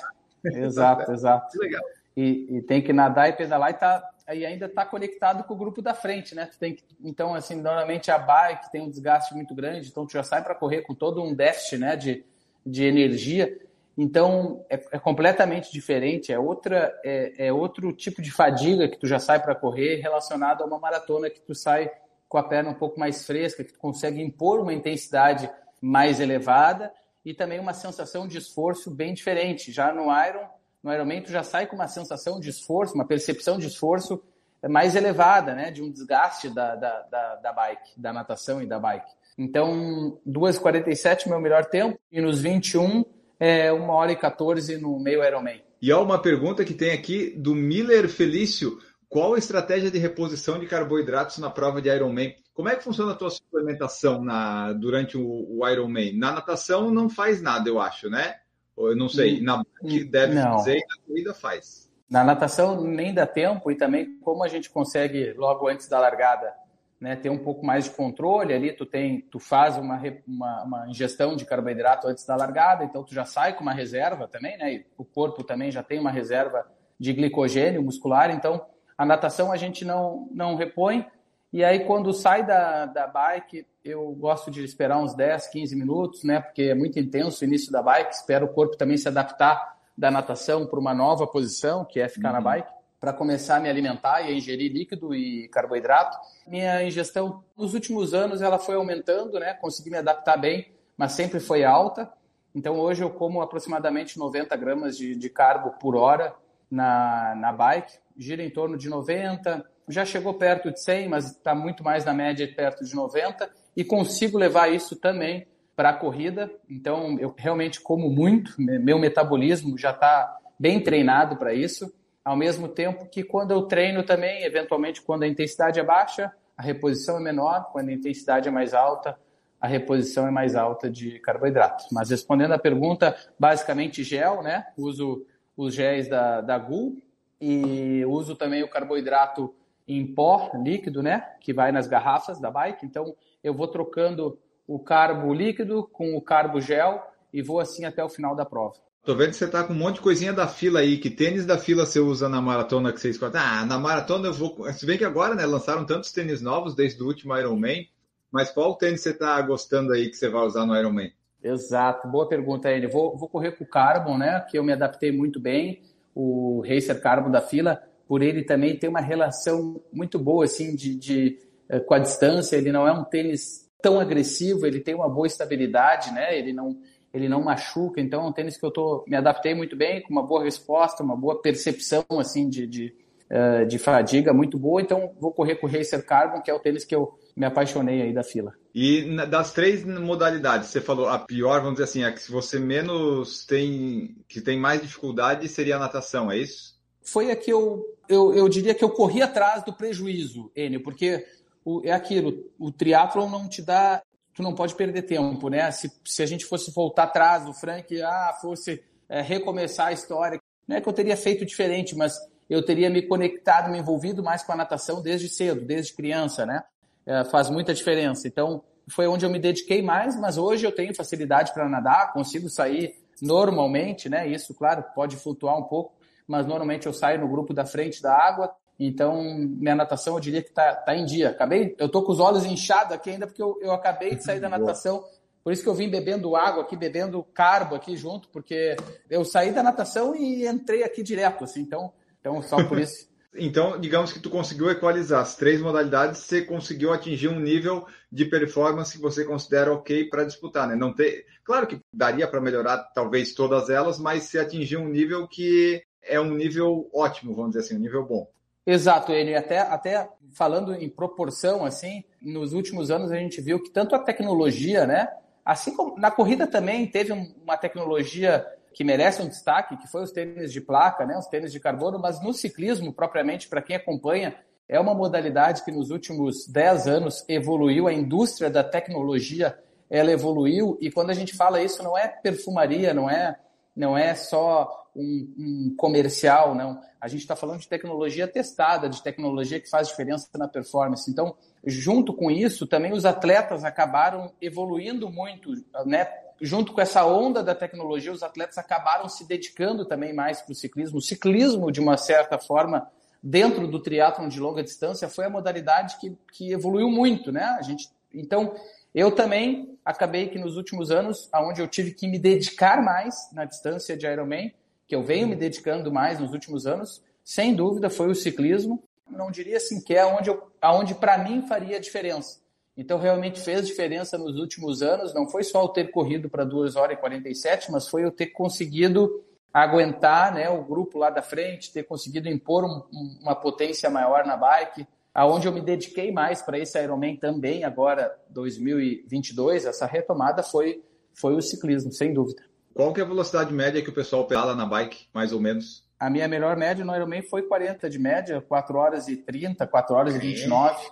né? exato. (laughs) exato. Que legal. E, e, tem que nadar e pedalar e tá e ainda está conectado com o grupo da frente, né? Tu tem que, então, assim, normalmente a bike tem um desgaste muito grande, então tu já sai para correr com todo um déficit, né, de, de energia. Então é, é completamente diferente, é outra, é, é, outro tipo de fadiga que tu já sai para correr relacionado a uma maratona que tu sai com a perna um pouco mais fresca, que tu consegue impor uma intensidade mais elevada e também uma sensação de esforço bem diferente. Já no Iron no Ironman tu já sai com uma sensação de esforço, uma percepção de esforço mais elevada, né? De um desgaste da, da, da, da bike, da natação e da bike. Então, 2,47 meu melhor tempo e nos 21 é uma hora e 14 no meio Ironman. E há uma pergunta que tem aqui do Miller Felício. Qual a estratégia de reposição de carboidratos na prova de Ironman? Como é que funciona a tua suplementação na, durante o, o Ironman? Na natação não faz nada, eu acho, né? Eu não sei. Na que deve não. fazer e na corrida faz. Na natação nem dá tempo e também como a gente consegue logo antes da largada né, ter um pouco mais de controle ali, tu tem, tu faz uma, uma, uma, ingestão de carboidrato antes da largada, então tu já sai com uma reserva também, né, o corpo também já tem uma reserva de glicogênio muscular, então a natação a gente não, não repõe, e aí quando sai da, da bike, eu gosto de esperar uns 10, 15 minutos, né, porque é muito intenso o início da bike, espero o corpo também se adaptar da natação para uma nova posição, que é ficar uhum. na bike, para começar a me alimentar e a ingerir líquido e carboidrato. Minha ingestão nos últimos anos ela foi aumentando, né? Consegui me adaptar bem, mas sempre foi alta. Então hoje eu como aproximadamente 90 gramas de, de carbo por hora na, na bike, gira em torno de 90, já chegou perto de 100, mas está muito mais na média perto de 90 e consigo levar isso também para a corrida. Então eu realmente como muito, meu metabolismo já está bem treinado para isso ao mesmo tempo que quando eu treino também, eventualmente quando a intensidade é baixa, a reposição é menor, quando a intensidade é mais alta, a reposição é mais alta de carboidratos. Mas respondendo à pergunta, basicamente gel, né? Uso os géis da, da GUL e uso também o carboidrato em pó líquido, né? Que vai nas garrafas da bike. Então eu vou trocando o carbo líquido com o carbo gel e vou assim até o final da prova. Tô vendo que você tá com um monte de coisinha da fila aí. Que tênis da fila você usa na maratona que você escolhe? Ah, na maratona eu vou. Se bem que agora, né, lançaram tantos tênis novos desde o último Ironman. Mas qual tênis você tá gostando aí que você vai usar no Ironman? Exato, boa pergunta, ele. Vou, vou correr com o Carbon, né? Que eu me adaptei muito bem. O Racer Carbon da fila, por ele também tem uma relação muito boa, assim, de, de eh, com a distância. Ele não é um tênis tão agressivo, ele tem uma boa estabilidade, né? Ele não ele não machuca, então é um tênis que eu tô, me adaptei muito bem, com uma boa resposta, uma boa percepção assim de, de, uh, de fadiga muito boa, então vou correr com o Racer Carbon, que é o tênis que eu me apaixonei aí da fila. E das três modalidades, você falou a pior, vamos dizer assim, a que se você menos tem, que tem mais dificuldade seria a natação, é isso? Foi a que eu, eu, eu diria que eu corri atrás do prejuízo, Enio, porque o, é aquilo, o triatlon não te dá tu não pode perder tempo, né? Se, se a gente fosse voltar atrás do Frank, ah, fosse é, recomeçar a história, não é que eu teria feito diferente, mas eu teria me conectado, me envolvido mais com a natação desde cedo, desde criança, né? É, faz muita diferença. Então, foi onde eu me dediquei mais, mas hoje eu tenho facilidade para nadar, consigo sair normalmente, né? Isso, claro, pode flutuar um pouco, mas normalmente eu saio no grupo da frente da água, então, minha natação eu diria que está tá em dia. Acabei, eu tô com os olhos inchados aqui ainda porque eu, eu acabei de sair da (laughs) natação. Por isso que eu vim bebendo água aqui, bebendo carbo aqui junto, porque eu saí da natação e entrei aqui direto, assim. Então, então só por isso. (laughs) Então, digamos que tu conseguiu equalizar as três modalidades, você conseguiu atingir um nível de performance que você considera ok para disputar, né? Não ter, claro que daria para melhorar talvez todas elas, mas você atingiu um nível que é um nível ótimo, vamos dizer assim, um nível bom. Exato, ele até, até falando em proporção, assim, nos últimos anos a gente viu que tanto a tecnologia, né, assim como na corrida também teve uma tecnologia que merece um destaque, que foi os tênis de placa, né, os tênis de carbono, mas no ciclismo, propriamente, para quem acompanha, é uma modalidade que nos últimos 10 anos evoluiu, a indústria da tecnologia, ela evoluiu, e quando a gente fala isso, não é perfumaria, não é, não é só um, um comercial, não. A gente está falando de tecnologia testada, de tecnologia que faz diferença na performance. Então, junto com isso, também os atletas acabaram evoluindo muito, né? Junto com essa onda da tecnologia, os atletas acabaram se dedicando também mais para o ciclismo. O ciclismo, de uma certa forma, dentro do triatlon de longa distância, foi a modalidade que, que evoluiu muito, né? A gente, então, eu também acabei que nos últimos anos, aonde eu tive que me dedicar mais na distância de Ironman, que eu venho me dedicando mais nos últimos anos, sem dúvida, foi o ciclismo. Não diria assim que é onde, aonde para mim faria diferença. Então, realmente fez diferença nos últimos anos. Não foi só eu ter corrido para 2 horas e 47, mas foi eu ter conseguido aguentar né, o grupo lá da frente, ter conseguido impor um, uma potência maior na bike, aonde eu me dediquei mais para esse Ironman também, agora 2022, essa retomada foi, foi o ciclismo, sem dúvida Qual que é a velocidade média que o pessoal pedala na bike, mais ou menos? A minha melhor média no Ironman foi 40 de média, 4 horas e 30, 4 horas e 29.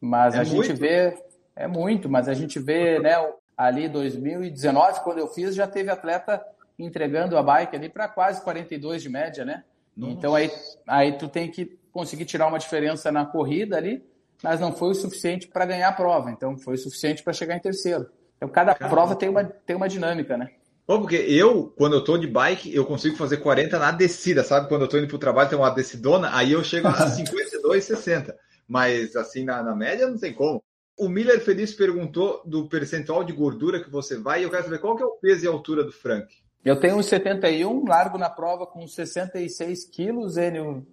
Mas é a muito. gente vê, é muito, mas a gente vê, né, ali 2019, quando eu fiz, já teve atleta entregando a bike ali para quase 42 de média, né? Nossa. Então aí, aí tu tem que conseguir tirar uma diferença na corrida ali, mas não foi o suficiente para ganhar a prova, então foi o suficiente para chegar em terceiro. Então cada Caramba. prova tem uma, tem uma dinâmica, né? Bom, porque eu, quando eu tô de bike, eu consigo fazer 40 na descida, sabe? Quando eu tô indo pro trabalho, tem uma decidona, aí eu chego a 52, 60. Mas assim, na, na média, não tem como. O Miller Feliz perguntou do percentual de gordura que você vai, e eu quero saber qual que é o peso e altura do Frank. Eu tenho 71, largo na prova com 66 quilos,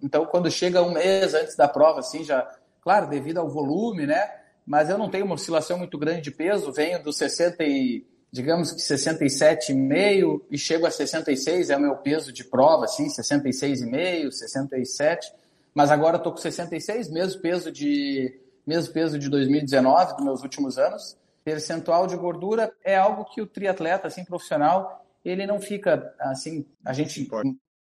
então quando chega um mês antes da prova, assim, já, claro, devido ao volume, né? Mas eu não tenho uma oscilação muito grande de peso, venho dos 60 e digamos que 67,5 e chego a 66, é o meu peso de prova, assim, 66,5, 67, mas agora estou com 66, mesmo peso de mesmo peso de 2019, dos meus últimos anos. Percentual de gordura é algo que o triatleta, assim, profissional, ele não fica, assim, a gente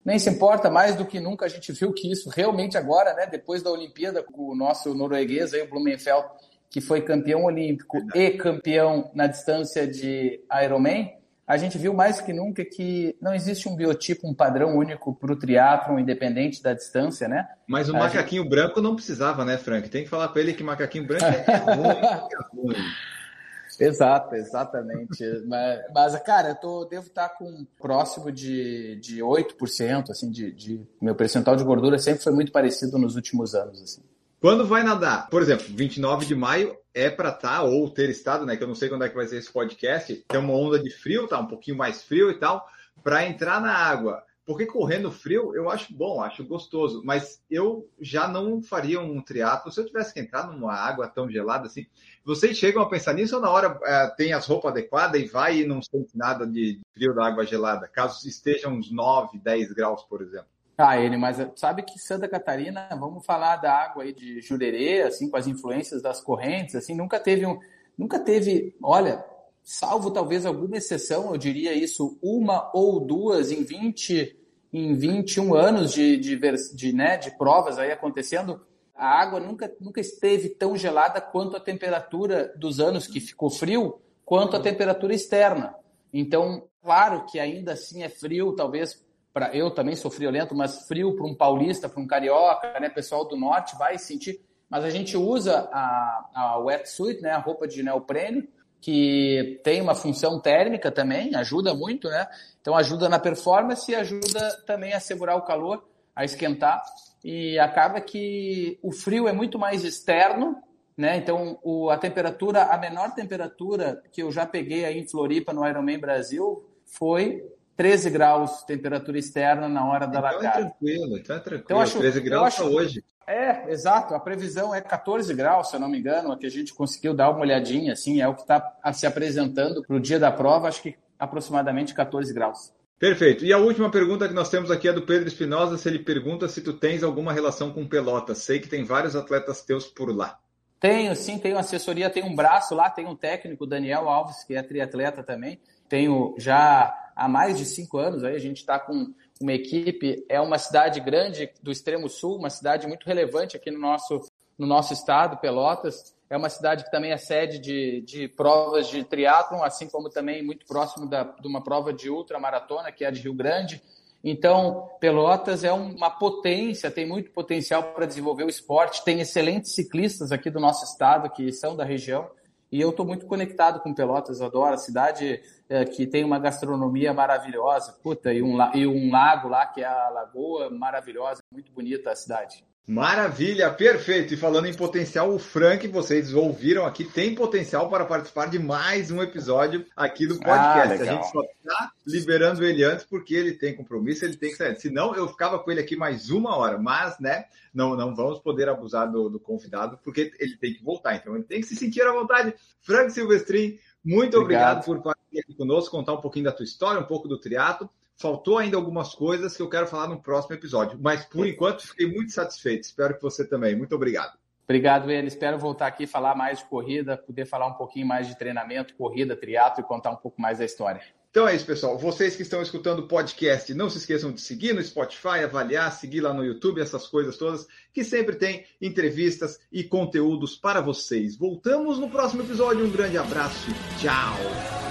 nem se importa mais do que nunca, a gente viu que isso realmente agora, né, depois da Olimpíada, com o nosso norueguês aí, o Blumenfeld, que foi campeão olímpico e campeão na distância de Ironman, a gente viu mais que nunca que não existe um biotipo, um padrão único para o triatlon, independente da distância, né? Mas o a macaquinho gente... branco não precisava, né, Frank? Tem que falar para ele que macaquinho branco é (laughs) ruim, é ruim. Exato, exatamente. (laughs) mas, mas, cara, eu tô, devo estar tá com próximo de, de 8%, assim, de, de... Meu percentual de gordura sempre foi muito parecido nos últimos anos, assim. Quando vai nadar, por exemplo, 29 de maio é para estar tá, ou ter estado, né? Que eu não sei quando é que vai ser esse podcast. Tem uma onda de frio, tá um pouquinho mais frio e tal, para entrar na água. Porque correndo frio eu acho bom, acho gostoso, mas eu já não faria um triatlo se eu tivesse que entrar numa água tão gelada assim. Vocês chegam a pensar nisso ou na hora é, tem as roupas adequadas e vai e não sente nada de frio da água gelada, caso estejam uns 9, 10 graus, por exemplo? Ah, ele, mas sabe que Santa Catarina, vamos falar da água aí de Jurerê, assim, com as influências das correntes, assim, nunca teve um, nunca teve, olha, salvo talvez alguma exceção, eu diria isso, uma ou duas em 20, em 21 anos de, de, de, né, de provas aí acontecendo, a água nunca, nunca esteve tão gelada quanto a temperatura dos anos que ficou frio, quanto a temperatura externa. Então, claro que ainda assim é frio, talvez para eu também sou friolento, mas frio para um paulista, para um carioca, né, pessoal do norte vai sentir. Mas a gente usa a, a wetsuit, né, a roupa de neoprene, que tem uma função térmica também, ajuda muito, né? Então ajuda na performance e ajuda também a segurar o calor, a esquentar. E acaba que o frio é muito mais externo, né? Então o, a temperatura, a menor temperatura que eu já peguei aí em Floripa no Ironman Brasil foi 13 graus temperatura externa na hora da então é largada. É tranquilo, então é tranquilo. Então, acho, 13 graus acho, hoje. É, exato. A previsão é 14 graus, se eu não me engano, a que a gente conseguiu dar uma olhadinha, assim, é o que está se apresentando para o dia da prova, acho que aproximadamente 14 graus. Perfeito. E a última pergunta que nós temos aqui é do Pedro Espinosa, se ele pergunta se tu tens alguma relação com Pelotas. Sei que tem vários atletas teus por lá. Tenho, sim, tenho assessoria, tenho um braço lá, tenho um técnico, Daniel Alves, que é triatleta também. Tenho já há mais de cinco anos. Aí a gente está com uma equipe. É uma cidade grande do extremo sul, uma cidade muito relevante aqui no nosso, no nosso estado, Pelotas. É uma cidade que também é sede de, de provas de triatlon, assim como também muito próximo da, de uma prova de ultramaratona, que é a de Rio Grande. Então, Pelotas é uma potência, tem muito potencial para desenvolver o esporte, tem excelentes ciclistas aqui do nosso estado, que são da região. E eu estou muito conectado com Pelotas, adoro a cidade é, que tem uma gastronomia maravilhosa, puta, e um, e um lago lá que é a Lagoa, maravilhosa, muito bonita a cidade. Maravilha, perfeito. E falando em potencial, o Frank, vocês ouviram aqui, tem potencial para participar de mais um episódio aqui do podcast. Ah, a gente só está liberando ele antes porque ele tem compromisso, ele tem que sair. Senão eu ficava com ele aqui mais uma hora, mas, né, não, não vamos poder abusar do, do convidado porque ele tem que voltar. Então ele tem que se sentir à vontade. Frank Silvestrin, muito obrigado, obrigado por participar aqui conosco, contar um pouquinho da tua história, um pouco do triatlo. Faltou ainda algumas coisas que eu quero falar no próximo episódio, mas por enquanto fiquei muito satisfeito. Espero que você também. Muito obrigado. Obrigado, ele. Espero voltar aqui falar mais de corrida, poder falar um pouquinho mais de treinamento, corrida, triatlo e contar um pouco mais da história. Então é isso, pessoal. Vocês que estão escutando o podcast, não se esqueçam de seguir no Spotify, avaliar, seguir lá no YouTube, essas coisas todas, que sempre tem entrevistas e conteúdos para vocês. Voltamos no próximo episódio. Um grande abraço. Tchau.